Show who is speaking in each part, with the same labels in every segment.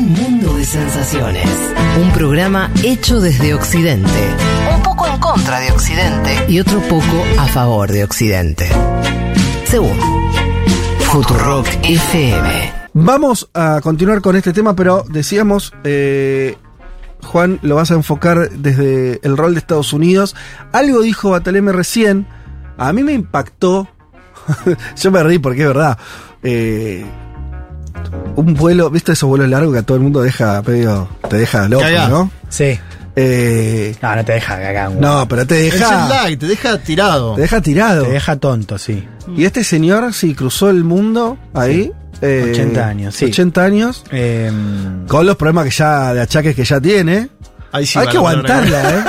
Speaker 1: un mundo de sensaciones. Un programa hecho desde Occidente. Un poco en contra de Occidente. Y otro poco a favor de Occidente. Según Futurock FM.
Speaker 2: Vamos a continuar con este tema, pero decíamos, eh, Juan, lo vas a enfocar desde el rol de Estados Unidos. Algo dijo Bataleme recién, a mí me impactó, yo me reí porque es verdad, eh, un vuelo, ¿viste esos vuelos largos que a todo el mundo deja, medio, te deja loco,
Speaker 3: Cagá.
Speaker 2: ¿no?
Speaker 4: Sí.
Speaker 2: Eh,
Speaker 4: No, no te deja cagado.
Speaker 2: no, pero te
Speaker 3: Es el
Speaker 2: deja,
Speaker 3: light, te deja tirado.
Speaker 2: te deja tirado.
Speaker 4: Te deja tonto, sí.
Speaker 2: Y este señor, sí, cruzó el mundo ahí. eh,
Speaker 4: 80 años, sí.
Speaker 2: 80 años.
Speaker 4: Eh,
Speaker 2: Con los problemas que ya, de achaques que ya tiene.
Speaker 3: Ahí sí
Speaker 2: Hay que aguantarla, ¿eh?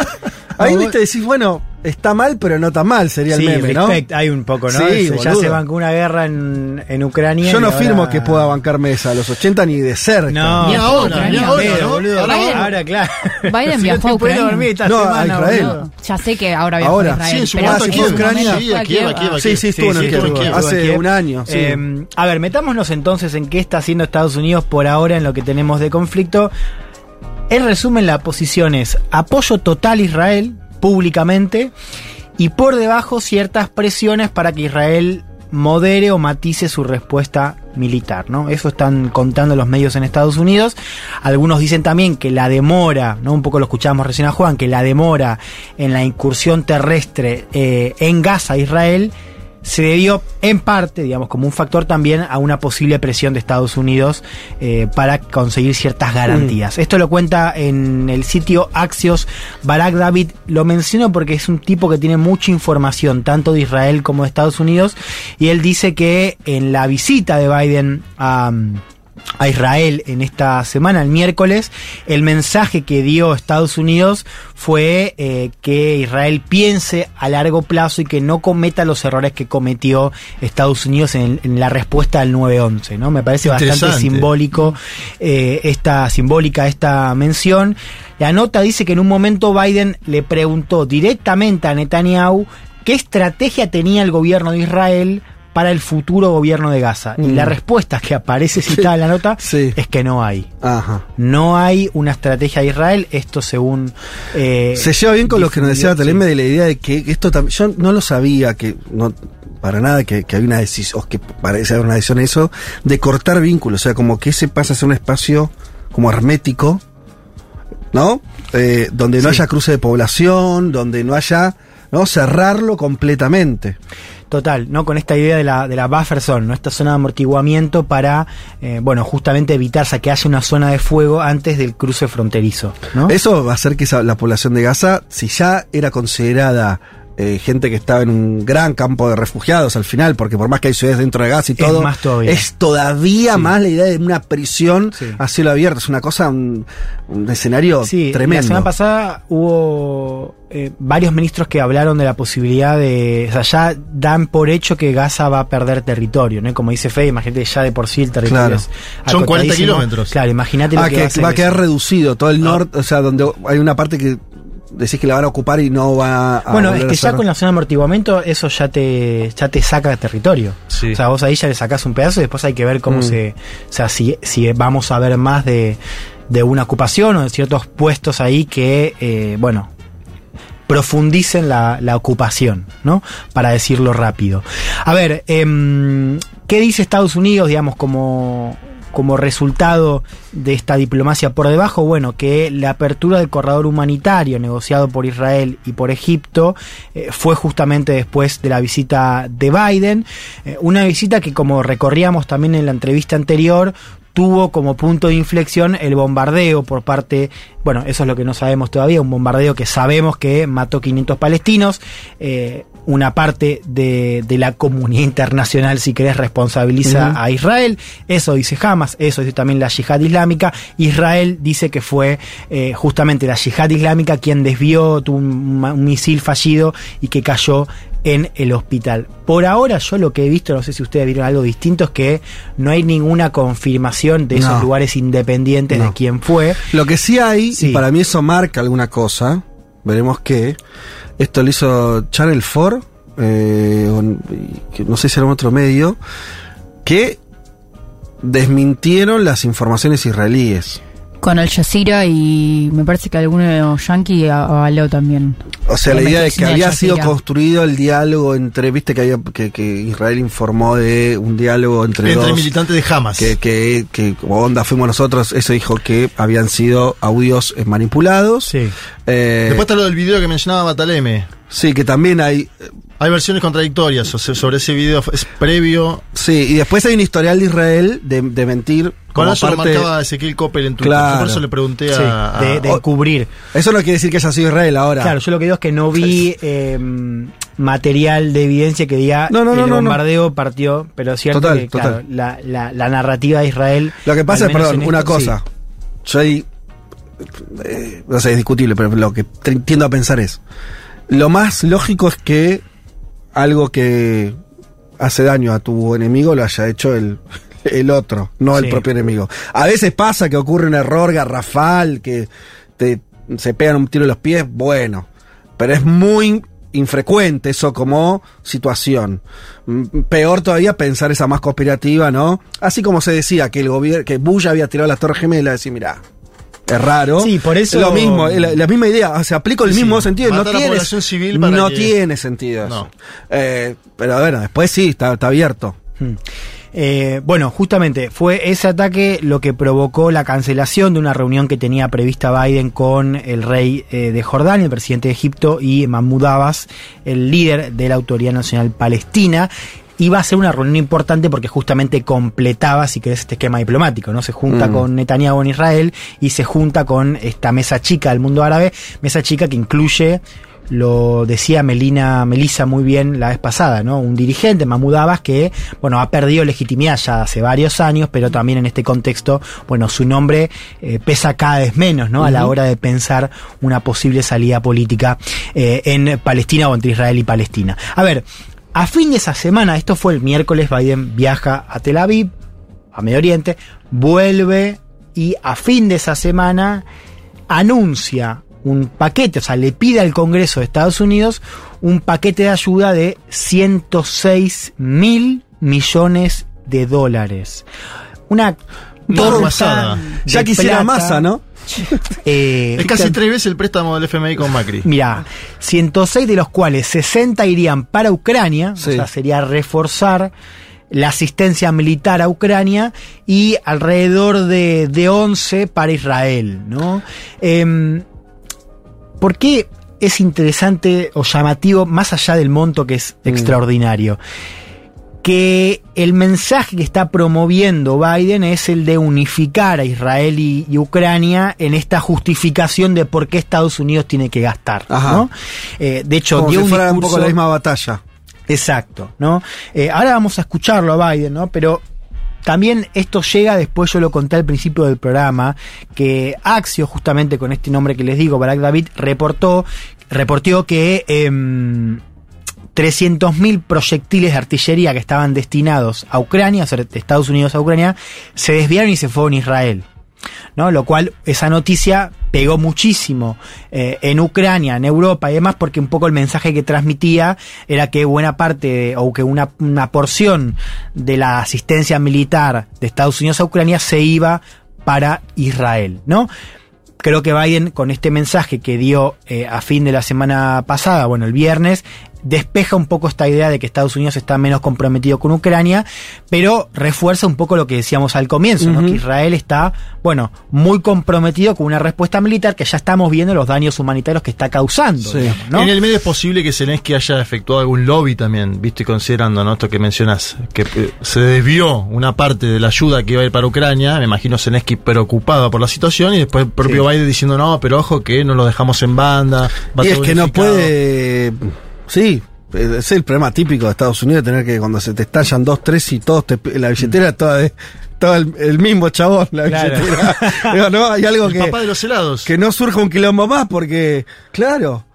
Speaker 2: Ahí viste, decís, bueno, está mal, pero no tan mal, sería
Speaker 4: sí,
Speaker 2: el meme, ¿no?
Speaker 4: respect, hay un poco, ¿no?
Speaker 2: Sí,
Speaker 4: Se- ya se bancó una guerra en, en Ucrania.
Speaker 2: Yo no
Speaker 4: ahora-
Speaker 2: firmo que pueda bancarme esa a los 80 ni de cerca.
Speaker 4: No,
Speaker 5: Ni
Speaker 3: ahora, ni ahora, ¿no?
Speaker 4: boludo,
Speaker 3: Ahora
Speaker 4: claro.
Speaker 5: Biden
Speaker 4: Si
Speaker 5: viajó
Speaker 4: no
Speaker 5: a Ucrania.
Speaker 4: dormir esta
Speaker 2: No, a Israel.
Speaker 4: boludo.
Speaker 5: Ya sé que ahora viajó
Speaker 2: Ahora,
Speaker 5: a Israel.
Speaker 3: sí, en su
Speaker 5: pero
Speaker 2: Ucrania.
Speaker 3: Sí, aquí, aquí, aquí.
Speaker 2: Sí, sí, estuvo
Speaker 4: Sí,
Speaker 2: en
Speaker 4: sí,
Speaker 2: el
Speaker 4: estuvo en
Speaker 2: Kiev. Hace un año.
Speaker 4: Eh, a ver, metámonos entonces en qué está haciendo Estados Unidos por ahora en lo que tenemos de conflicto. En resumen, la posición es apoyo total a Israel públicamente y por debajo ciertas presiones para que Israel modere o matice su respuesta militar, ¿no? Eso están contando los medios en Estados Unidos. Algunos dicen también que la demora, ¿no? Un poco lo escuchamos recién a Juan, que la demora en la incursión terrestre eh, en Gaza, Israel, se debió en parte, digamos, como un factor también a una posible presión de Estados Unidos eh, para conseguir ciertas garantías. Esto lo cuenta en el sitio Axios. Barack David lo menciono porque es un tipo que tiene mucha información, tanto de Israel como de Estados Unidos, y él dice que en la visita de Biden a a Israel en esta semana, el miércoles, el mensaje que dio Estados Unidos fue eh, que Israel piense a largo plazo y que no cometa los errores que cometió Estados Unidos en, en la respuesta al 9-11, ¿no? Me parece bastante simbólico eh, esta simbólica esta mención. La nota dice que en un momento Biden le preguntó directamente a Netanyahu qué estrategia tenía el gobierno de Israel para el futuro gobierno de Gaza. Y
Speaker 2: Mm.
Speaker 4: la respuesta que aparece citada en la nota
Speaker 2: Sí.
Speaker 4: es que no hay.
Speaker 2: Ajá.
Speaker 4: No hay una estrategia de Israel, esto según... eh,
Speaker 2: Se lleva bien con lo que nos decía Bataleme de la idea de que esto también. Yo no lo sabía, que no para nada que, que había una decisión, o que parece haber una decisión en eso, de cortar vínculos. O sea, como que ese pasa a ser un espacio como hermético, ¿no? Eh, donde no
Speaker 4: Sí.
Speaker 2: haya cruce de población, donde no haya. ¿no? Cerrarlo completamente.
Speaker 4: Total, ¿no? Con esta idea de la, de la buffer zone, ¿no? Esta zona de amortiguamiento para, eh, bueno, justamente evitar que haya una zona de fuego antes del cruce fronterizo, ¿no?
Speaker 2: Eso va a hacer que esa- la población de Gaza, si ya era considerada eh, gente que estaba en un gran campo de refugiados al final, porque por más que hay ciudades dentro de Gaza y
Speaker 4: Es
Speaker 2: todo,
Speaker 4: más todavía.
Speaker 2: es todavía
Speaker 4: Sí.
Speaker 2: más la idea de una prisión
Speaker 4: Sí.
Speaker 2: a cielo abierto. Es una cosa, un, un escenario
Speaker 4: Sí,
Speaker 2: tremendo.
Speaker 4: la semana pasada hubo eh, varios ministros que hablaron de la posibilidad de. O sea, ya dan por hecho que Gaza va a perder territorio, ¿no? Como dice Fede, imagínate ya de por sí el territorio
Speaker 2: Claro.
Speaker 4: es
Speaker 3: Son 40
Speaker 4: acotadísimo.
Speaker 3: kilómetros.
Speaker 4: Claro, imagínate lo
Speaker 2: Ah,
Speaker 4: que,
Speaker 2: que,
Speaker 4: va a, ser
Speaker 2: va a quedar
Speaker 4: eso.
Speaker 2: reducido todo el norte, o sea, donde hay una parte que decís que la van a ocupar y no va a.
Speaker 4: Bueno, es que ya con la zona de amortiguamiento eso ya te ya te saca territorio.
Speaker 3: Sí.
Speaker 4: O sea, vos ahí ya le sacás un pedazo y después hay que ver cómo
Speaker 2: Mm.
Speaker 4: se... O sea, si, si vamos a ver más de, de una ocupación o de ciertos puestos ahí que, eh, bueno, profundicen la, la ocupación, ¿no? Para decirlo rápido. A ver, em, ¿qué dice Estados Unidos, digamos, como, como resultado de esta diplomacia por debajo? Bueno, que la apertura del corredor humanitario negociado por Israel y por Egipto eh, fue justamente después de la visita de Biden, eh, una visita que como recorríamos también en la entrevista anterior, tuvo como punto de inflexión el bombardeo por parte, bueno, eso es lo que no sabemos todavía, un bombardeo que sabemos que mató 500 palestinos, eh, una parte de, de la comunidad internacional, si querés, responsabiliza a Israel, eso dice Hamas, eso dice también la yihad islámica, Israel dice que fue eh, justamente la yihad islámica quien desvió, tuvo un, misil fallido y que cayó en el hospital. Por ahora yo lo que he visto, no sé si ustedes vieron algo distinto, es que no hay ninguna confirmación de esos
Speaker 2: No.
Speaker 4: lugares independientes de quién fue.
Speaker 2: Lo que sí hay,
Speaker 4: Sí.
Speaker 2: y para mí eso marca alguna cosa, veremos qué. Esto lo hizo Channel 4, eh, no sé si era otro medio, que desmintieron las informaciones israelíes.
Speaker 5: Con Al Jazeera y me parece que alguno yankee avaló también.
Speaker 2: O sea, la
Speaker 5: La
Speaker 2: idea de que había
Speaker 5: Al
Speaker 2: sido construido el diálogo entre, viste que había que, que Israel informó de un diálogo entre,
Speaker 3: Entre
Speaker 2: dos
Speaker 3: militantes de Hamas.
Speaker 2: que, que, que como onda fuimos nosotros, eso dijo que habían sido audios eh, manipulados.
Speaker 4: Sí.
Speaker 2: Eh,
Speaker 3: Después está lo del video que mencionaba Bataleme.
Speaker 2: sí, que también hay,
Speaker 3: Hay versiones contradictorias o sea, sobre ese video. Es previo.
Speaker 2: sí, y después hay un historial de Israel de, de mentir.
Speaker 3: Con eso
Speaker 2: parte-
Speaker 3: marcaba Ezequiel Coppel en Twitter.
Speaker 2: Claro.
Speaker 3: Yo por eso le pregunté
Speaker 4: Sí,
Speaker 3: a. a-
Speaker 4: de, de
Speaker 2: o-
Speaker 4: encubrir.
Speaker 2: Eso no quiere decir que haya sido Israel ahora.
Speaker 4: Claro, yo lo que digo es que no vi eh, material de evidencia que diga
Speaker 2: No, no, no,
Speaker 4: el bombardeo partió, pero es cierto
Speaker 2: Total,
Speaker 4: que
Speaker 2: total.
Speaker 4: claro, la, la- la narrativa de Israel.
Speaker 2: Lo que pasa es, perdón, una cosa. Yo ahí, eh, no sé, es discutible, pero lo que tiendo a pensar es, lo más lógico es que algo que hace daño a tu enemigo lo haya hecho el, el otro, no el propio enemigo. A veces pasa que ocurre un error garrafal, que te, se pegan un tiro en los pies, bueno, pero es muy infrecuente eso como situación. Mm, Peor todavía pensar esa más conspirativa, ¿no? Así como se decía que el gobierno, que Bush había tirado las Torres Gemelas, decir, mira, es raro.
Speaker 4: Sí, por eso-
Speaker 2: Es lo mismo, la, la misma idea, o sea, aplico el
Speaker 3: Sí,
Speaker 2: mismo
Speaker 3: sí.
Speaker 2: sentido, no
Speaker 3: civil para
Speaker 2: no
Speaker 3: que-
Speaker 2: tiene sentido eso.
Speaker 3: No.
Speaker 2: Eh, pero bueno, después sí, está, está abierto.
Speaker 4: Hmm. Eh, bueno, justamente fue ese ataque lo que provocó la cancelación de una reunión que tenía prevista Biden con el rey eh, de Jordania, el presidente de Egipto, y Mahmoud Abbas, el líder de la Autoridad Nacional Palestina. Iba a ser una reunión importante porque justamente completaba, si querés, este esquema diplomático, ¿no? Se junta
Speaker 2: Mm.
Speaker 4: con Netanyahu en Israel y se junta con esta mesa chica del mundo árabe, mesa chica que incluye lo decía Melina Melisa muy bien la vez pasada, ¿no? Un dirigente, Mahmoud Abbas, que, bueno, ha perdido legitimidad ya hace varios años, pero también en este contexto, bueno, su nombre eh, pesa cada vez menos, ¿no? A la hora de pensar una posible salida política eh, en Palestina o entre Israel y Palestina. A ver, a fin de esa semana, esto fue el miércoles, Biden viaja a Tel Aviv, a Medio Oriente, vuelve y a fin de esa semana anuncia un paquete, o sea, le pide al Congreso de Estados Unidos un paquete de ayuda de 106 mil millones de dólares. Una torta
Speaker 2: Ya quisiera
Speaker 4: plata,
Speaker 2: masa, ¿no?
Speaker 4: eh,
Speaker 3: Es casi
Speaker 4: fíjate-
Speaker 3: tres veces el préstamo del FMI con Macri.
Speaker 4: Mirá, 106 de los cuales 60 irían para Ucrania,
Speaker 2: Sí.
Speaker 4: o sea, sería reforzar la asistencia militar a Ucrania y alrededor de, de 11 para Israel, ¿no? Em, ¿Por qué es interesante o llamativo, más allá del monto que es extraordinario? que el mensaje que está promoviendo Biden es el de unificar a Israel y, y Ucrania en esta justificación de por qué Estados Unidos tiene que gastar.
Speaker 2: Ajá.
Speaker 4: ¿no? Eh, de hecho,
Speaker 2: Como
Speaker 4: dio
Speaker 2: si
Speaker 4: un
Speaker 2: fuera un poco la misma batalla.
Speaker 4: Exacto, ¿no? Eh, ahora vamos a escucharlo a Biden, ¿no? Pero también esto llega, después yo lo conté al principio del programa, que Axio, justamente con este nombre que les digo, Barack David, reportó, reportó que em, 300.000 proyectiles de artillería que estaban destinados a Ucrania, o sea, de Estados Unidos a Ucrania, se desviaron y se fueron a Israel. ¿No? Lo cual, esa noticia pegó muchísimo eh, en Ucrania, en Europa y demás, porque un poco el mensaje que transmitía era que buena parte, o que una, una porción de la asistencia militar de Estados Unidos a Ucrania se iba para Israel, ¿no? Creo que Biden, con este mensaje que dio eh, a fin de la semana pasada, bueno, el viernes, despeja un poco esta idea de que Estados Unidos está menos comprometido con Ucrania, pero refuerza un poco lo que decíamos al comienzo, ¿no? Que Israel está, bueno, muy comprometido con una respuesta militar que ya estamos viendo los daños humanitarios que está causando.
Speaker 2: Sí.
Speaker 4: digamos, ¿no?
Speaker 3: En el medio es posible que Zelensky haya efectuado algún lobby también, viste, considerando ¿no? esto que mencionas, que eh, se desvió una parte de la ayuda que iba a ir para Ucrania, me imagino Zelensky preocupado por la situación y después el propio
Speaker 4: Sí.
Speaker 3: Biden diciendo, no, pero ojo que no lo dejamos en banda. va
Speaker 2: y es que no
Speaker 3: unificado".
Speaker 2: puede. Sí, es el problema típico de Estados Unidos, tener que cuando se te estallan dos, tres y todos te, la billetera toda de. Todo el, el mismo chabón, la
Speaker 4: Claro.
Speaker 2: billetera. Digo, no, hay algo
Speaker 3: El
Speaker 2: que,
Speaker 3: papá de los helados.
Speaker 2: que no surja un quilombo más, porque, claro,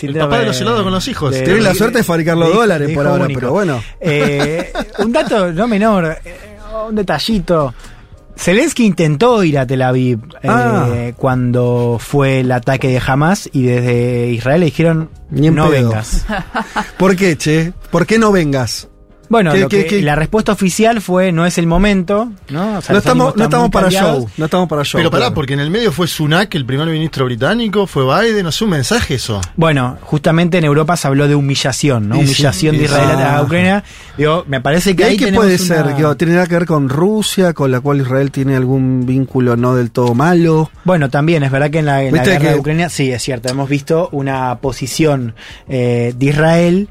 Speaker 3: el papá de los helados con los hijos.
Speaker 2: Tenés la suerte de fabricar los dólares por ahora,
Speaker 4: único.
Speaker 2: pero bueno.
Speaker 4: Eh, un dato no menor, eh, un detallito. Zelensky intentó ir a Tel Aviv eh,
Speaker 2: Ah.
Speaker 4: cuando fue el ataque de Hamas y desde Israel le dijeron
Speaker 2: Ni
Speaker 4: no
Speaker 2: pedo".
Speaker 4: vengas.
Speaker 2: ¿Por qué, che? ¿Por qué no vengas?
Speaker 4: Bueno,
Speaker 2: ¿Qué-
Speaker 4: lo
Speaker 2: qué-
Speaker 4: que-
Speaker 2: qué?
Speaker 4: la respuesta oficial fue no es el momento, ¿no? O sea,
Speaker 2: no
Speaker 4: los ánimos
Speaker 2: estamos, no estamos para
Speaker 4: cambiados.
Speaker 2: show. No estamos para show.
Speaker 3: Pero pará,
Speaker 2: claro.
Speaker 3: porque en el medio fue Sunak, el primer ministro británico, fue Biden, no sé, un mensaje eso.
Speaker 4: Bueno, justamente en Europa se habló de humillación, ¿no?
Speaker 3: Y
Speaker 4: humillación de
Speaker 3: sí.
Speaker 4: Israel a
Speaker 2: Ah.
Speaker 4: Ucrania. Digo, me parece
Speaker 2: ¿Y
Speaker 4: que
Speaker 2: ahí
Speaker 4: ahí
Speaker 2: qué
Speaker 4: tenemos
Speaker 2: puede
Speaker 4: una-
Speaker 2: ser? Que ¿Tiene nada que ver con Rusia, con la cual Israel tiene algún vínculo no del todo malo?
Speaker 4: Bueno, también es verdad que en la, en la
Speaker 2: Viste
Speaker 4: guerra
Speaker 2: que-
Speaker 4: de Ucrania, sí, es cierto, hemos visto una posición eh, de Israel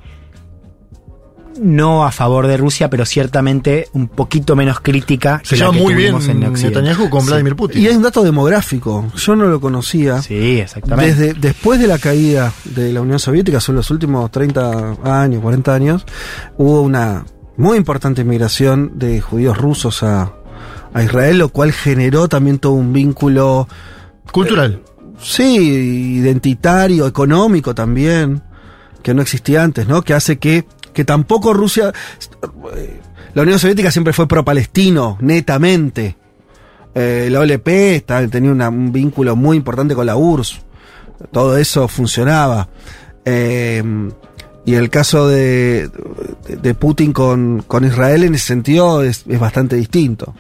Speaker 4: no a favor de Rusia, pero ciertamente un poquito menos crítica
Speaker 3: Se lleva
Speaker 4: que
Speaker 3: muy bien
Speaker 4: en Occidente.
Speaker 3: Netanyahu con Vladimir Putin.
Speaker 2: Y hay un dato demográfico. Yo no lo conocía.
Speaker 4: Sí, exactamente.
Speaker 2: Desde después de la caída de la Unión Soviética, son los últimos 30 años, 40 años, hubo una muy importante migración de judíos rusos a, a Israel, lo cual generó también todo un vínculo,
Speaker 3: Cultural.
Speaker 2: sí, identitario, económico también, que no existía antes, ¿no? Que hace que, que tampoco Rusia, la Unión Soviética siempre fue pro-palestino, netamente. Eh, la OLP tenía un vínculo muy importante con la URSS. Todo eso funcionaba. Eh, y el caso de, de- de Putin con, con Israel en ese sentido es, es bastante distinto.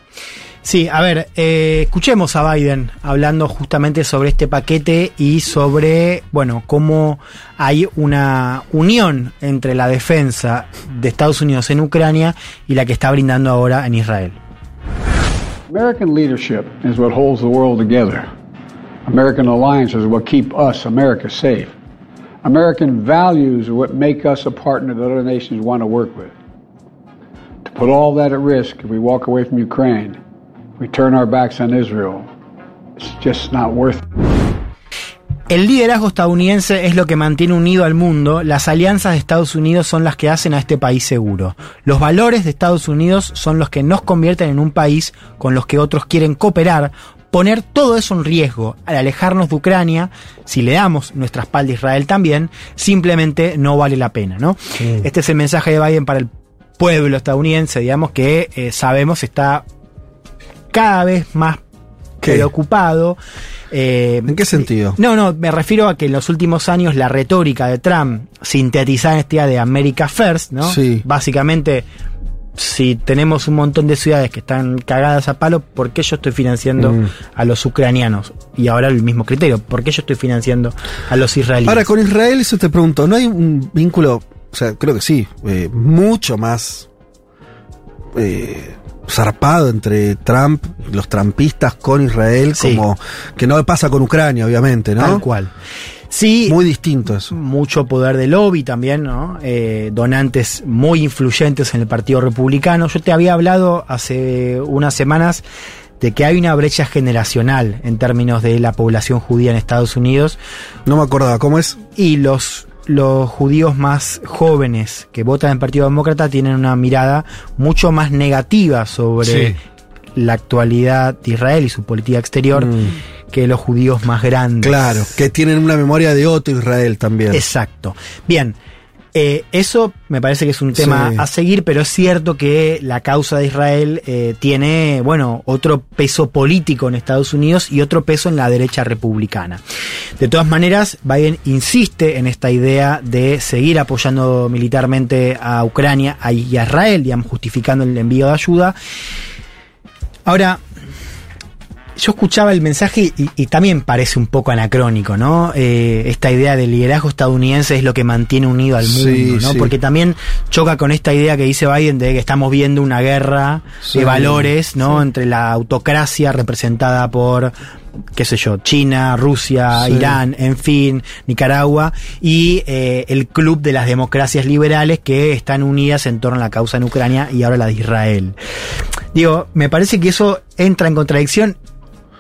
Speaker 4: Sí, a ver, eh, escuchemos a Biden hablando justamente sobre este paquete y sobre, bueno, cómo hay una unión entre la defensa de Estados Unidos en Ucrania y la que está brindando ahora en Israel.
Speaker 6: American leadership is what holds the world together. American alliances what keep us, America, safe. American values are what make us a partner that other nations want to work with. To put all that at risk if we walk away from Ukraine, we turn our backs on Israel, it's just not worth it.
Speaker 4: El liderazgo estadounidense es lo que mantiene unido al mundo, las alianzas de Estados Unidos son las que hacen a este país seguro. Los valores de Estados Unidos son los que nos convierten en un país con los que otros quieren cooperar. Poner todo eso en riesgo al alejarnos de Ucrania, si le damos nuestra espalda a Israel también, simplemente no vale la pena, ¿no? Este es el mensaje de Biden para el pueblo estadounidense, digamos, que eh, sabemos está cada vez más
Speaker 2: ¿Qué?
Speaker 4: preocupado. eh,
Speaker 2: ¿En qué sentido?
Speaker 4: no, no, me refiero a que en los últimos años la retórica de Trump, sintetizada en esta idea de America First, ¿no?
Speaker 2: Sí.
Speaker 4: Básicamente, si tenemos un montón de ciudades que están cagadas a palo, ¿por qué yo estoy financiando
Speaker 2: Mm.
Speaker 4: a los ucranianos? Y ahora el mismo criterio, ¿por qué yo estoy financiando a los israelíes?
Speaker 2: Ahora, con Israel, eso te pregunto, ¿no hay un vínculo, o sea, creo que sí, eh, mucho más eh, zarpado entre Trump, los trampistas con Israel,
Speaker 4: Sí.
Speaker 2: como que no pasa con Ucrania, obviamente, ¿no?
Speaker 4: Tal cual. Sí,
Speaker 2: Muy distinto eso.
Speaker 4: mucho poder de lobby también, ¿no? Eh, donantes muy influyentes en el Partido Republicano. Yo te había hablado hace unas semanas de que hay una brecha generacional en términos de la población judía en Estados Unidos
Speaker 2: No me acordaba, ¿cómo es?
Speaker 4: y los los judíos más jóvenes que votan en el Partido Demócrata tienen una mirada mucho más negativa sobre
Speaker 3: Sí.
Speaker 4: la actualidad de Israel y su política exterior
Speaker 2: Mm.
Speaker 4: que los judíos más grandes.
Speaker 2: Claro, que tienen una memoria de otro Israel también.
Speaker 4: Exacto. Bien, eh, eso me parece que es un tema
Speaker 2: Sí.
Speaker 4: a seguir, pero es cierto que la causa de Israel eh, tiene, bueno, otro peso político en Estados Unidos y otro peso en la derecha republicana. De todas maneras, Biden insiste en esta idea de seguir apoyando militarmente a Ucrania y a Israel, digamos, justificando el envío de ayuda. Ahora, yo escuchaba el mensaje y, y también parece un poco anacrónico, ¿no? Eh, esta idea del liderazgo estadounidense es lo que mantiene unido al mundo,
Speaker 2: Sí,
Speaker 4: ¿no?
Speaker 2: sí.
Speaker 4: Porque también choca con esta idea que dice Biden de que estamos viendo una guerra
Speaker 2: Sí,
Speaker 4: de valores, ¿no? Entre la autocracia representada por qué sé yo, China, Rusia,
Speaker 2: Sí.
Speaker 4: Irán, en fin, Nicaragua, y eh, el club de las democracias liberales que están unidas en torno a la causa en Ucrania y ahora la de Israel. Digo, me parece que eso entra en contradicción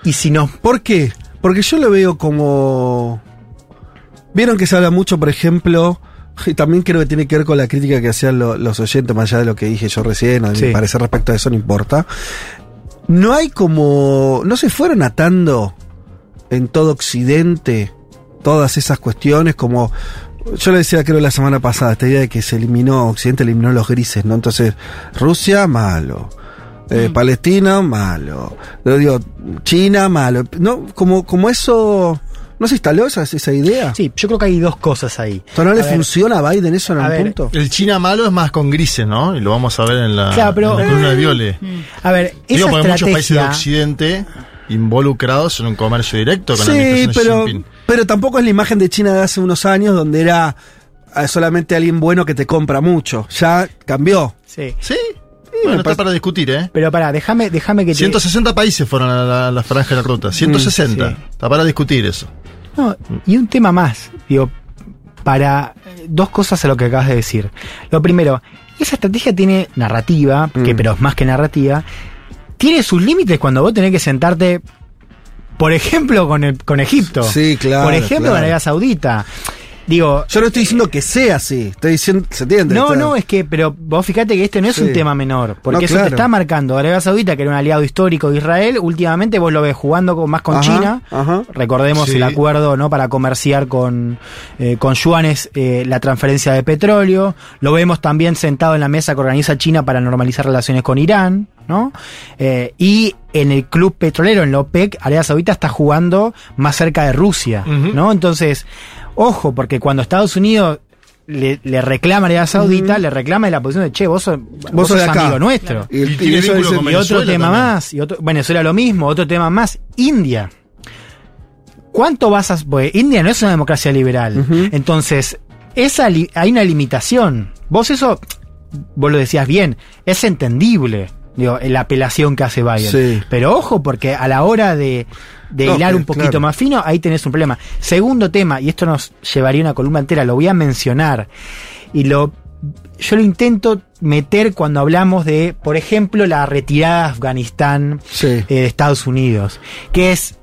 Speaker 4: y si nos
Speaker 2: ¿Por qué? Porque yo lo veo como... Vieron que se habla mucho, por ejemplo, y también creo que tiene que ver con la crítica que hacían lo- los oyentes, más allá de lo que dije yo recién, a
Speaker 4: Sí.
Speaker 2: mi parecer respecto a eso no importa. No hay como... No se fueron atando en todo Occidente todas esas cuestiones como... Yo le decía creo la semana pasada, esta idea de que se eliminó, Occidente eliminó los grises, ¿no? Entonces, Rusia, malo. Eh, Palestina, malo. Lo digo, China, malo. No, como, como eso, ¿No se instaló esa, esa idea?
Speaker 4: Sí, yo creo que hay dos cosas ahí.
Speaker 2: ¿Esto no
Speaker 4: A
Speaker 2: le
Speaker 4: ver,
Speaker 2: funciona a Biden eso en algún
Speaker 4: ver,
Speaker 2: punto?
Speaker 3: El China malo es más con grises, ¿no? Y lo vamos a ver en la,
Speaker 4: Claro, pero-
Speaker 3: en la columna de Viole.
Speaker 4: A ver, esa
Speaker 3: Digo, porque muchos países de. Occidente involucrados en un comercio directo con la
Speaker 2: Sí,
Speaker 3: administración de
Speaker 2: pero,
Speaker 3: Xi Jinping.
Speaker 2: pero tampoco es la imagen de China de hace unos años donde era eh, solamente alguien bueno que te compra mucho. Ya cambió.
Speaker 4: Sí.
Speaker 3: Sí, bueno, está para discutir, ¿eh?
Speaker 4: Pero pará, déjame, déjame que te...
Speaker 3: 160 países fueron a la, a la franja de la ruta. 160.
Speaker 4: sí.
Speaker 3: Está para discutir eso.
Speaker 4: No, y un tema más, digo, para eh, dos cosas a lo que acabas de decir. Lo primero, esa estrategia tiene narrativa, que
Speaker 2: Mm.
Speaker 4: pero es más que narrativa, tiene sus límites cuando vos tenés que sentarte, por ejemplo, con, el, con Egipto.
Speaker 2: Sí, claro,
Speaker 4: Por ejemplo,
Speaker 2: claro.
Speaker 4: con Arabia Saudita. Digo,
Speaker 2: Yo no estoy diciendo que sea así. Estoy diciendo, ¿se entiende?
Speaker 4: no,
Speaker 2: Está-
Speaker 4: no, es que, pero vos fíjate que este no es
Speaker 2: Sí.
Speaker 4: un tema menor, porque
Speaker 2: No,
Speaker 4: eso
Speaker 2: claro.
Speaker 4: te está marcando. Arabia Saudita, que era un aliado histórico de Israel, últimamente vos lo ves jugando con- más con
Speaker 2: Ajá,
Speaker 4: China.
Speaker 2: ajá.
Speaker 4: Recordemos
Speaker 3: Sí.
Speaker 4: el acuerdo no para comerciar con, eh, con yuanes eh, la transferencia de petróleo. Lo vemos también sentado en la mesa que organiza China para normalizar relaciones con Irán. ¿no? Eh, y en el club petrolero, en la OPEC, Arabia Saudita está jugando más cerca de Rusia. ¿no? Entonces, ojo, porque cuando Estados Unidos le, le reclama a Arabia Saudita, le reclama de la posición de che, vos sos, vos
Speaker 2: sos de
Speaker 4: sos
Speaker 2: acá.
Speaker 4: amigo nuestro.
Speaker 2: Y,
Speaker 3: Y
Speaker 2: y
Speaker 3: tiene
Speaker 2: eso
Speaker 3: con
Speaker 4: Y otro tema
Speaker 3: también.
Speaker 4: más, y otro, Venezuela lo mismo, otro tema más, India. ¿Cuánto vas a...? Porque India no es una democracia liberal. Entonces, esa li- hay una limitación. Vos eso, vos lo decías bien, es entendible, digo, la apelación que hace Biden.
Speaker 2: Sí.
Speaker 4: Pero ojo, porque a la hora de, de
Speaker 2: No,
Speaker 4: hilar un poquito
Speaker 2: claro.
Speaker 4: más fino, ahí tenés un problema. Segundo tema, y esto nos llevaría una columna entera, lo voy a mencionar. Y lo yo lo intento meter cuando hablamos de, por ejemplo, la retirada de Afganistán
Speaker 2: Sí.
Speaker 4: eh, de Estados Unidos, que es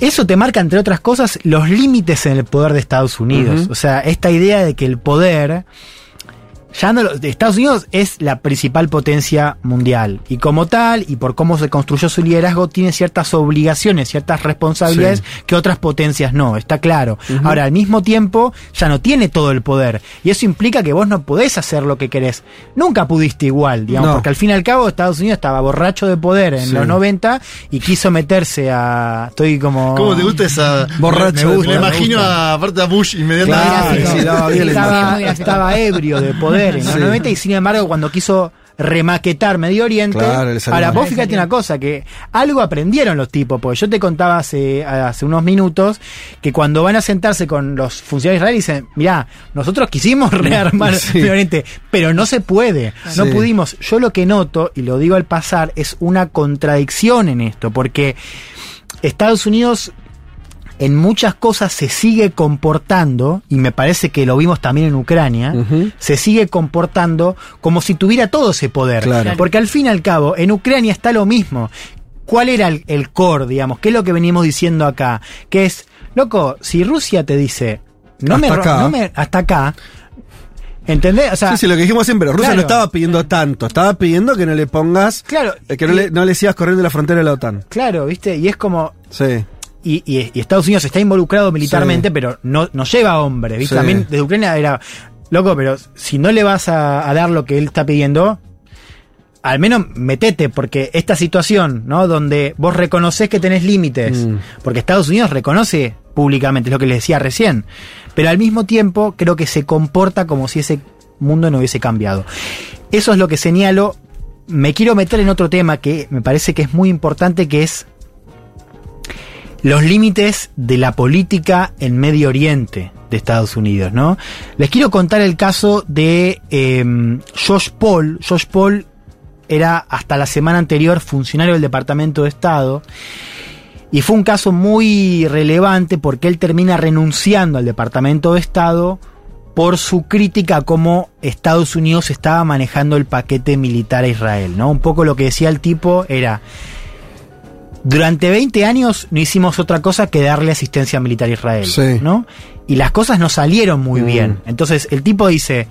Speaker 4: eso te marca, entre otras cosas, los límites en el poder de Estados Unidos. O sea, esta idea de que el poder ya no lo- Estados Unidos es la principal potencia mundial y como tal y por cómo se construyó su liderazgo tiene ciertas obligaciones, ciertas responsabilidades que otras potencias no, está claro. Ahora al mismo tiempo ya no tiene todo el poder y eso implica que vos no podés hacer lo que querés. Nunca pudiste igual, digamos,
Speaker 2: No.
Speaker 4: porque al fin y al cabo Estados Unidos estaba borracho de poder en
Speaker 2: Sí.
Speaker 4: los 90 y quiso meterse a estoy como
Speaker 3: ¿Cómo te gusta esa.
Speaker 2: Borracho
Speaker 3: Me,
Speaker 2: de
Speaker 3: me
Speaker 2: poder, me
Speaker 3: imagino
Speaker 2: gusta.
Speaker 3: a, aparte a Bush inmediatamente.
Speaker 2: Claro, sí, no,
Speaker 4: estaba, estaba ebrio de poder en los
Speaker 2: Sí.
Speaker 4: 90 y sin embargo cuando quiso remaquetar Medio Oriente,
Speaker 2: Claro,
Speaker 4: ahora vos fíjate una cosa, que algo aprendieron los tipos, porque yo te contaba hace, hace unos minutos que cuando van a sentarse con los funcionarios israelíes dicen, mirá, nosotros quisimos rearmar
Speaker 2: Sí.
Speaker 4: Medio Oriente, pero no se puede, no
Speaker 2: Sí.
Speaker 4: pudimos. Yo lo que noto, y lo digo al pasar, es una contradicción en esto, porque Estados Unidos en muchas cosas se sigue comportando, y me parece que lo vimos también en Ucrania, se sigue comportando como si tuviera todo ese poder.
Speaker 2: Claro.
Speaker 4: Porque al fin y al cabo, en Ucrania está lo mismo. ¿Cuál era el, el core, digamos? ¿Qué es lo que venimos diciendo acá? Que es, loco, si Rusia te dice, no
Speaker 2: Hasta
Speaker 4: me,
Speaker 2: acá.
Speaker 4: no me- hasta acá, ¿entendés? O sea,
Speaker 2: Sí, sí, lo que dijimos siempre, Rusia
Speaker 4: claro.
Speaker 2: no estaba pidiendo tanto, estaba pidiendo que no le pongas,
Speaker 4: claro,
Speaker 2: eh, que no le, no le sigas corriendo la frontera de la OTAN.
Speaker 4: claro, ¿viste? Y es como,
Speaker 2: Sí.
Speaker 4: Y, y- y Estados Unidos está involucrado militarmente,
Speaker 2: Sí.
Speaker 4: pero no, no lleva hombres, ¿viste?
Speaker 2: Sí.
Speaker 4: También desde Ucrania era, loco, pero si no le vas a, a dar lo que él está pidiendo, al menos metete, porque esta situación, ¿no? Donde vos reconoces que tenés límites,
Speaker 2: Mm.
Speaker 4: porque Estados Unidos reconoce públicamente, es lo que les decía recién, pero al mismo tiempo creo que se comporta como si ese mundo no hubiese cambiado. Eso es lo que señalo. Me quiero meter en otro tema que me parece que es muy importante, que es los límites de la política en Medio Oriente de Estados Unidos, ¿no? Les quiero contar el caso de eh, Josh Paul. Josh Paul era hasta la semana anterior funcionario del Departamento de Estado y fue un caso muy relevante porque él termina renunciando al Departamento de Estado por su crítica a cómo Estados Unidos estaba manejando el paquete militar a Israel, ¿no? Un poco lo que decía el tipo era durante 20 años no hicimos otra cosa que darle asistencia militar a Israel,
Speaker 2: Sí.
Speaker 4: ¿no? Y las cosas no salieron muy
Speaker 2: Mm.
Speaker 4: bien. Entonces el tipo dice,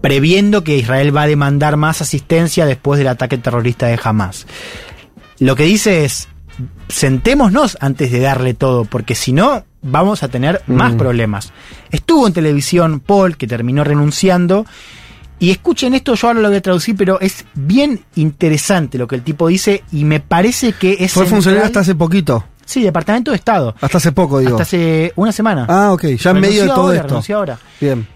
Speaker 4: previendo que Israel va a demandar más asistencia después del ataque terrorista de Hamas. Lo que dice es, sentémonos antes de darle todo, porque si no, vamos a tener más
Speaker 2: Mm.
Speaker 4: problemas. Estuvo en televisión Paul, que terminó renunciando, y escuchen esto, yo ahora lo voy a traducir, pero es bien interesante lo que el tipo dice, y me parece que es...
Speaker 2: Fue funcionario hasta hace poquito.
Speaker 4: Sí, Departamento de Estado.
Speaker 2: Hasta hace poco, digo.
Speaker 4: Hasta hace una semana.
Speaker 2: Ah, ok, ya en medio de todo
Speaker 4: ahora,
Speaker 2: esto.
Speaker 4: renunció ahora.
Speaker 2: Bien.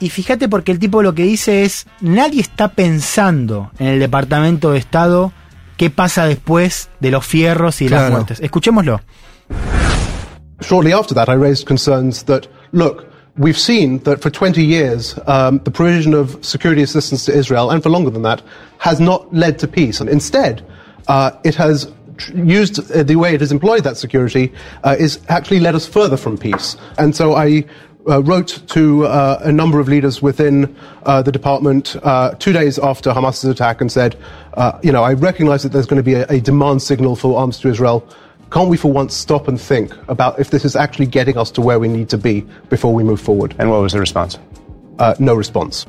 Speaker 4: Y fíjate porque el tipo lo que dice es, nadie está pensando en el Departamento de Estado qué pasa después de los fierros y de las muertes. Escuchémoslo.
Speaker 7: Shortly after that, I raised concerns that, look, we've seen that for 20 years, um, the provision of security assistance to Israel, and for longer than that, has not led to peace. And instead, uh, it has used uh, the way it has employed that security uh, is actually led us further from peace. And so I uh, wrote to uh, a number of leaders within uh, the department uh, two days after Hamas's attack and said, uh, you know, I recognize that there's going to be a, a demand signal for arms to Israel. Can't we for once stop and think about if this is actually getting us to where we need to be before we move forward?
Speaker 8: And what was the response?
Speaker 7: Uh, no response.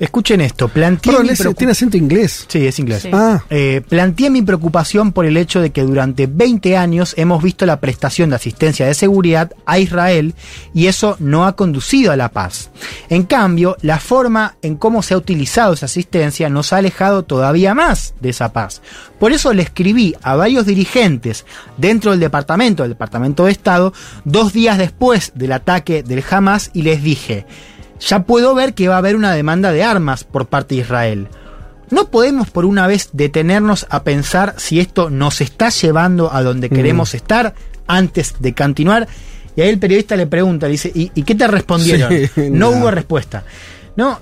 Speaker 4: Escuchen esto, planteé
Speaker 2: Perdón,
Speaker 4: mi
Speaker 2: ese-
Speaker 4: preocup-
Speaker 2: tiene acento inglés.
Speaker 4: Sí, es inglés.
Speaker 5: Sí.
Speaker 2: Ah,
Speaker 4: Eh, planteé mi preocupación por el hecho de que durante 20 años hemos visto la prestación de asistencia de seguridad a Israel y eso no ha conducido a la paz. En cambio, la forma en cómo se ha utilizado esa asistencia nos ha alejado todavía más de esa paz. Por eso le escribí a varios dirigentes dentro del departamento, del Departamento de Estado, dos días después del ataque del Hamas y les dije, ya puedo ver que va a haber una demanda de armas por parte de Israel. No podemos por una vez detenernos a pensar si esto nos está llevando a donde queremos estar antes de continuar. Y ahí el periodista le pregunta, le dice, ¿y, y qué te respondieron?
Speaker 2: Sí,
Speaker 4: no
Speaker 2: nada.
Speaker 4: hubo respuesta. No,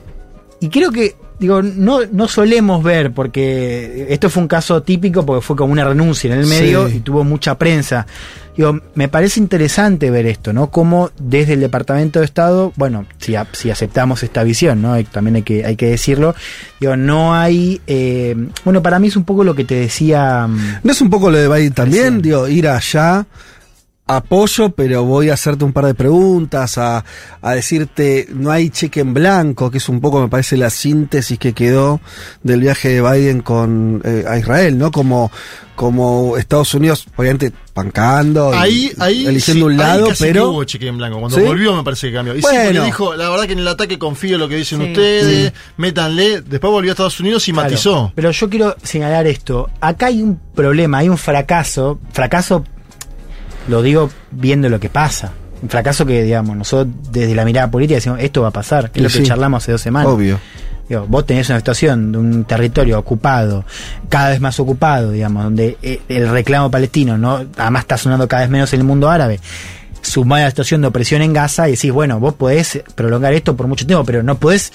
Speaker 4: y creo que, digo, no, no solemos ver, porque esto fue un caso típico porque fue como una renuncia en el medio
Speaker 2: Sí.
Speaker 4: y tuvo mucha prensa. Digo, me parece interesante ver esto, ¿no? Cómo desde el Departamento de Estado, bueno, si, a- si aceptamos esta visión, ¿no? También hay que, hay que decirlo, digo, no hay, eh, bueno, para mí es un poco lo que te decía, mm,
Speaker 2: ¿No es un poco lo de Biden también? Digo, ir allá, apoyo, pero voy a hacerte un par de preguntas, a, a decirte, no hay cheque en blanco, que es un poco, me parece, la síntesis que quedó del viaje de Biden con eh, a Israel, ¿no? Como, como Estados Unidos, obviamente, pancando, y-
Speaker 3: Ahí, ahí,
Speaker 2: eligiendo
Speaker 3: sí,
Speaker 2: un
Speaker 3: ahí
Speaker 2: lado,
Speaker 3: casi que
Speaker 2: pero...
Speaker 3: hubo cheque en blanco. Cuando
Speaker 2: ¿Sí?
Speaker 3: volvió me parece que cambió. Y
Speaker 2: Bueno.
Speaker 3: dijo, la verdad que en el ataque confío en lo que dicen
Speaker 5: Sí.
Speaker 3: ustedes, métanle. Después volvió a Estados Unidos y
Speaker 4: Claro,
Speaker 3: matizó.
Speaker 4: Pero yo quiero señalar esto. Acá hay un problema, hay un fracaso. Fracaso, lo digo viendo lo que pasa. Un fracaso que, digamos, nosotros desde la mirada política decimos, esto va a pasar. Es
Speaker 2: Y
Speaker 4: lo que charlamos hace dos semanas.
Speaker 2: Obvio.
Speaker 4: Digo, vos tenés una situación de un territorio ocupado, cada vez más ocupado, digamos, donde eh, el reclamo palestino, ¿no? Además está sonando cada vez menos en el mundo árabe. Sumada a la situación de opresión en Gaza y decís, bueno, vos podés prolongar esto por mucho tiempo, pero no podés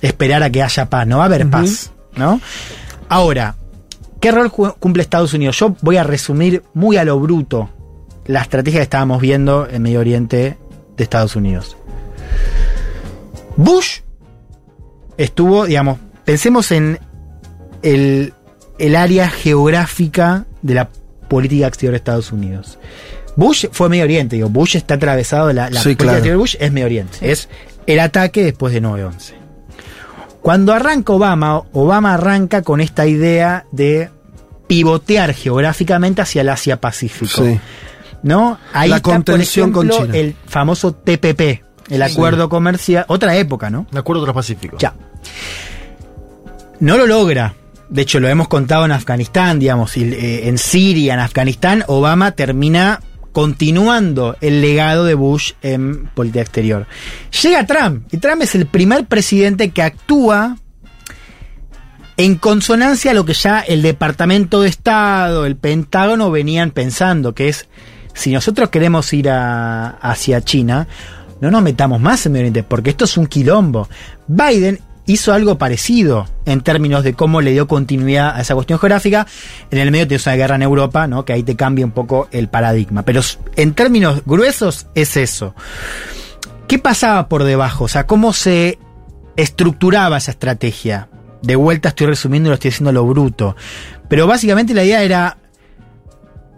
Speaker 4: esperar a que haya paz, no va a haber paz, ¿no? Ahora, ¿qué rol cumple Estados Unidos? Yo voy a resumir muy a lo bruto la estrategia que estábamos viendo en Medio Oriente de Estados Unidos. Bush estuvo, digamos, pensemos en el, el área geográfica de la política exterior de Estados Unidos. Bush fue Medio Oriente, digo, Bush está atravesado, la, la
Speaker 2: Sí,
Speaker 4: política
Speaker 2: claro.
Speaker 4: exterior de Bush es Medio Oriente, es el ataque después de 9-11. Cuando arranca Obama, Obama arranca con esta idea de pivotear geográficamente hacia el Asia-Pacífico.
Speaker 2: Sí.
Speaker 4: ¿No? Ahí
Speaker 2: La
Speaker 4: está, por
Speaker 2: contención con China.
Speaker 4: el famoso TPP, el acuerdo comercial, otra época, ¿no?
Speaker 3: Me acuerdo Transpacífico.
Speaker 4: Ya. No lo logra. De hecho, lo hemos contado en Afganistán, digamos, y, eh, en Siria, en Afganistán, Obama termina continuando el legado de Bush en política exterior. Llega Trump, y Trump es el primer presidente que actúa en consonancia a lo que ya el Departamento de Estado, el Pentágono venían pensando, que es, si nosotros queremos ir a- hacia China, no nos metamos más en Medio Oriente, porque esto es un quilombo. Biden hizo algo parecido en términos de cómo le dio continuidad a esa cuestión geográfica. En el medio tienes una guerra en Europa, ¿no? que ahí te cambia un poco el paradigma. Pero en términos gruesos es eso. ¿Qué pasaba por debajo? O sea, ¿cómo se estructuraba esa estrategia? De vuelta estoy resumiendo y lo estoy haciendo lo bruto. Pero básicamente la idea era,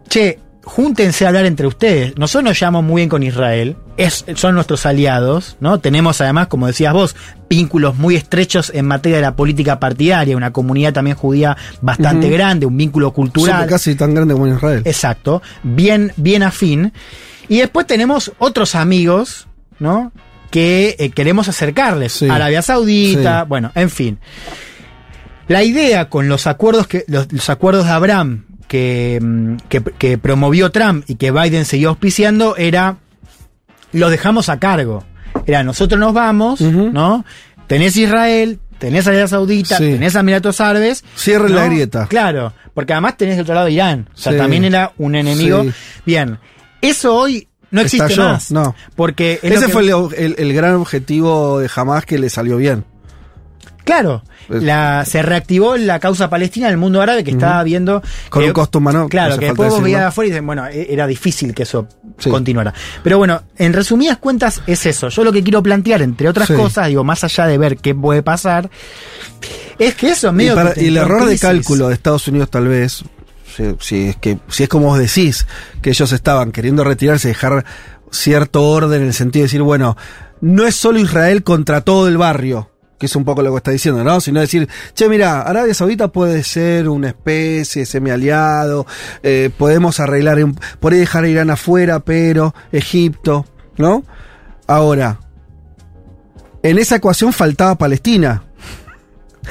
Speaker 4: che, júntense a hablar entre ustedes. Nosotros nos llevamos muy bien con Israel, es, son nuestros aliados, ¿no? Tenemos además, como decías vos, vínculos muy estrechos en materia de la política partidaria, una comunidad también judía bastante grande, un vínculo cultural.
Speaker 2: Somos casi tan grande como Israel.
Speaker 4: Exacto, bien, bien afín. Y después tenemos otros amigos, ¿no? Que eh, queremos acercarles.
Speaker 2: Sí.
Speaker 4: Arabia Saudita,
Speaker 2: Sí.
Speaker 4: bueno, en fin. La idea con los acuerdos que los, los acuerdos de Abraham que, mm, que, que promovió Trump y que Biden siguió auspiciando era lo dejamos a cargo. Era nosotros nos vamos. ¿no? Tenés Israel, tenés Arabia Saudita,
Speaker 2: Sí.
Speaker 4: tenés Emiratos Árabes.
Speaker 2: Cierren
Speaker 4: ¿no?
Speaker 2: la grieta.
Speaker 4: Claro, porque además tenés del otro lado Irán. O sea,
Speaker 2: Sí.
Speaker 4: también era un enemigo.
Speaker 2: Sí.
Speaker 4: Bien, eso hoy no existe
Speaker 2: Estalló,
Speaker 4: más.
Speaker 2: no.
Speaker 4: Porque es
Speaker 2: Ese
Speaker 4: que-
Speaker 2: fue el, el- el gran objetivo de Hamas que le salió bien.
Speaker 4: Claro,
Speaker 2: Es-
Speaker 4: la, se reactivó la causa palestina en el mundo árabe que estaba viendo.
Speaker 2: Con
Speaker 4: que-
Speaker 2: un costo humano, no
Speaker 4: Claro, que después vos veías de afuera y dicen, bueno, e- era difícil que eso
Speaker 2: Sí.
Speaker 4: continuara. Pero bueno, en resumidas cuentas es eso. Yo lo que quiero plantear, entre otras
Speaker 2: Sí.
Speaker 4: cosas, digo, más allá de ver qué puede pasar, es que eso
Speaker 2: Y,
Speaker 4: medio
Speaker 2: para-
Speaker 4: que
Speaker 2: y el error de cálculo de Estados Unidos tal vez, si, si es que si es como vos decís, que ellos estaban queriendo retirarse, dejar cierto orden en el sentido de decir, bueno, no es solo Israel contra todo el barrio, que es un poco lo que está diciendo, ¿no? Sino decir, che, mira, Arabia Saudita puede ser una especie semi-aliado, eh, podemos arreglar, un- por ahí dejar a Irán afuera, pero Egipto, ¿no? Ahora, en esa ecuación faltaba Palestina.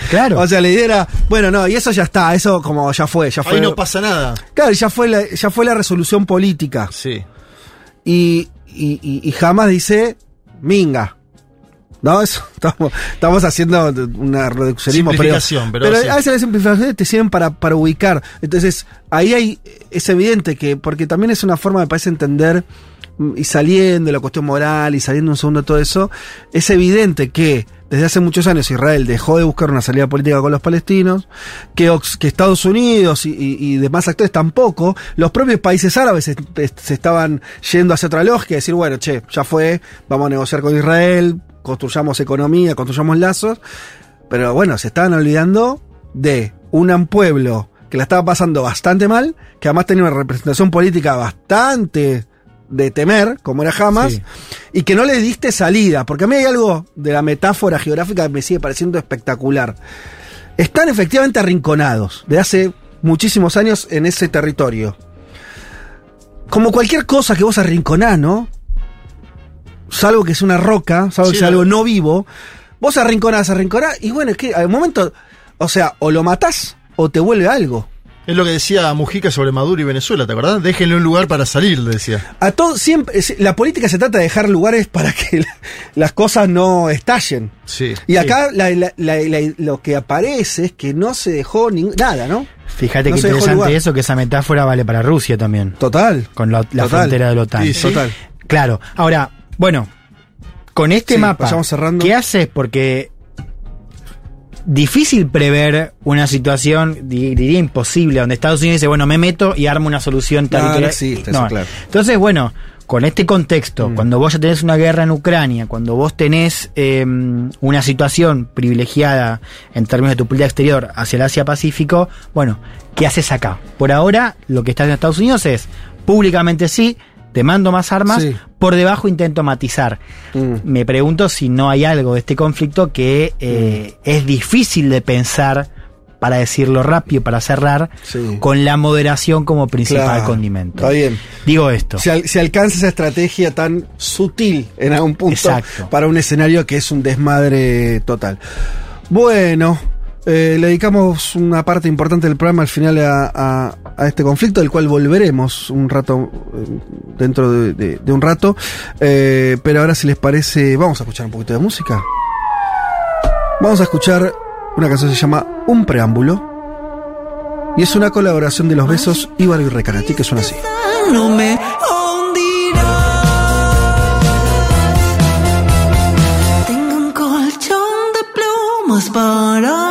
Speaker 4: Claro.
Speaker 2: O sea, la idea era, bueno, no, y eso ya está, eso como ya fue, ya fue.
Speaker 3: Ahí no pasa nada.
Speaker 2: Claro, ya fue la, ya fue la resolución política.
Speaker 3: Sí.
Speaker 2: Y, y, y, y jamás dice, minga. ¿No? Eso, estamos, estamos haciendo una reduccionismo.
Speaker 3: Simplificación, pero sí.
Speaker 2: a veces las simplificaciones te sirven para, para ubicar. Entonces, ahí hay, es evidente que, porque también es una forma, me parece, entender, mm, y saliendo de la cuestión moral, y saliendo un segundo de todo eso, es evidente que desde hace muchos años Israel dejó de buscar una salida política con los palestinos, que, Estados Unidos y, y- y demás actores tampoco, los propios países árabes se, se estaban yendo hacia otra lógica, decir, bueno, che, ya fue, vamos a negociar con Israel, construyamos economía, construyamos lazos, pero bueno, se estaban olvidando de un pueblo que la estaba pasando bastante mal, que además tenía una representación política bastante de temer, como era Hamas,
Speaker 4: Sí.
Speaker 2: y que no le diste salida, porque a mí hay algo de la metáfora geográfica que me sigue pareciendo espectacular. Están efectivamente arrinconados de hace muchísimos años en ese territorio. Como cualquier cosa que vos arrinconás, ¿no? Salvo que es una roca, salvo
Speaker 3: Sí,
Speaker 2: que sea
Speaker 3: la-
Speaker 2: algo no vivo, vos arrinconás, arrinconás, y bueno, es que al momento, o sea, o lo matás o te vuelve algo.
Speaker 3: Es lo que decía Mujica sobre Maduro y Venezuela, ¿te acordás? Déjenle un lugar para salir, le decía.
Speaker 2: A todo siempre es- la política se trata de dejar lugares para que la- las cosas no estallen.
Speaker 3: Sí.
Speaker 2: Y acá la- la- la- la- lo que aparece es que no se dejó nada, ¿no?
Speaker 4: Fíjate
Speaker 2: no dejó
Speaker 4: interesante eso, que esa metáfora vale para Rusia también.
Speaker 2: Total.
Speaker 4: Con la, la
Speaker 2: Total.
Speaker 4: frontera de la OTAN.
Speaker 3: Sí, sí.
Speaker 2: Total.
Speaker 4: Claro. Ahora, bueno, con este
Speaker 2: Sí,
Speaker 4: mapa,
Speaker 2: cerrando.
Speaker 4: ¿qué haces? Porque difícil prever una situación, di- diría imposible, donde Estados Unidos dice, bueno, me meto y armo una solución
Speaker 2: No,
Speaker 4: territorial.
Speaker 2: no existe eso, claro.
Speaker 4: Entonces, bueno, con este contexto,
Speaker 2: Mm.
Speaker 4: cuando vos ya tenés una guerra en Ucrania, cuando vos tenés eh, una situación privilegiada en términos de tu política exterior hacia el Asia-Pacífico, bueno, ¿qué haces acá? Por ahora, lo que está haciendo Estados Unidos es, públicamente sí, te mando más armas,
Speaker 2: Sí.
Speaker 4: por debajo intento matizar.
Speaker 2: Mm.
Speaker 4: Me pregunto si no hay algo de este conflicto que eh, es difícil de pensar, para decirlo rápido, para cerrar,
Speaker 2: Sí.
Speaker 4: con la moderación como principal
Speaker 2: Claro,
Speaker 4: condimento.
Speaker 2: Está bien.
Speaker 4: Digo esto.
Speaker 2: Se, al- se alcanza esa estrategia tan sutil en algún punto
Speaker 4: Exacto.
Speaker 2: para un escenario que es un desmadre total. Bueno, eh, le dedicamos una parte importante del programa al final a, este conflicto, del cual volveremos un rato, eh, dentro de, un rato. Eh, pero ahora, si les parece, vamos a escuchar un poquito de música. Vamos a escuchar una canción que se llama Un Preámbulo. Y es una colaboración de los besos Íbaro y Recanati, que suena así.
Speaker 8: para